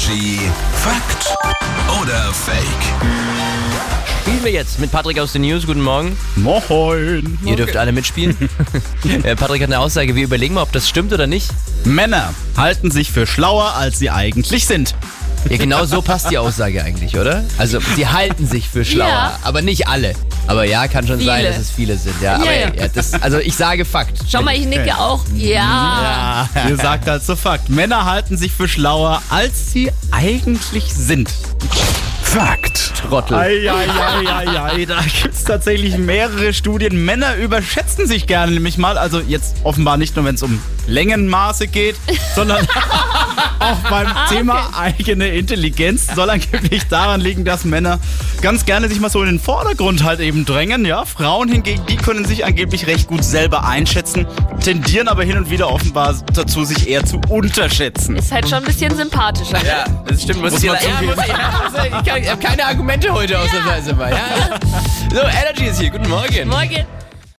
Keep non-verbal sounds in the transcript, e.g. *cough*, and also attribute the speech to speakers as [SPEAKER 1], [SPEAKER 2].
[SPEAKER 1] Energy Fakt oder Fake?
[SPEAKER 2] Spielen wir jetzt mit Patrick aus den News. Guten Morgen.
[SPEAKER 3] Moin.
[SPEAKER 2] Ihr dürft alle mitspielen. *laughs* Äh, Patrick hat eine Aussage. Wir überlegen mal, ob das stimmt oder nicht.
[SPEAKER 3] Männer halten sich für schlauer, als sie eigentlich sind.
[SPEAKER 2] Ja, genau so passt die Aussage eigentlich, oder? Also, sie halten sich für schlauer,
[SPEAKER 4] Ja.
[SPEAKER 2] aber nicht alle. Aber ja, kann schon sein,
[SPEAKER 4] Viele.
[SPEAKER 2] dass es viele sind. Ja,
[SPEAKER 4] Ja,
[SPEAKER 2] aber
[SPEAKER 4] ja.
[SPEAKER 2] ja, das, also ich sage Fakt.
[SPEAKER 4] Schau mal, ich nicke auch. Ja.
[SPEAKER 3] Ihr sagt also Fakt. Männer halten sich für schlauer, als sie eigentlich sind.
[SPEAKER 1] Fakt.
[SPEAKER 2] Trottel.
[SPEAKER 3] Eieieiei, da gibt es tatsächlich mehrere Studien. Männer überschätzen sich gerne nämlich mal. Also jetzt offenbar nicht nur, wenn es um Längenmaße geht, *laughs* sondern auch beim Thema eigene Intelligenz soll angeblich daran liegen, dass Männer ganz gerne sich mal so in den Vordergrund halt eben drängen. Ja, Frauen hingegen, die können sich angeblich recht gut selber einschätzen, tendieren aber hin und wieder offenbar dazu, sich eher zu unterschätzen.
[SPEAKER 4] Ist halt schon ein bisschen sympathischer.
[SPEAKER 2] Ja, das stimmt. Muss,
[SPEAKER 3] Muss man
[SPEAKER 2] ja, muss ich, ja, muss ich, kann, keine Argumente heute ausnahmsweise mal. Ja. So, Energy ist hier. Guten Morgen.
[SPEAKER 4] Morgen.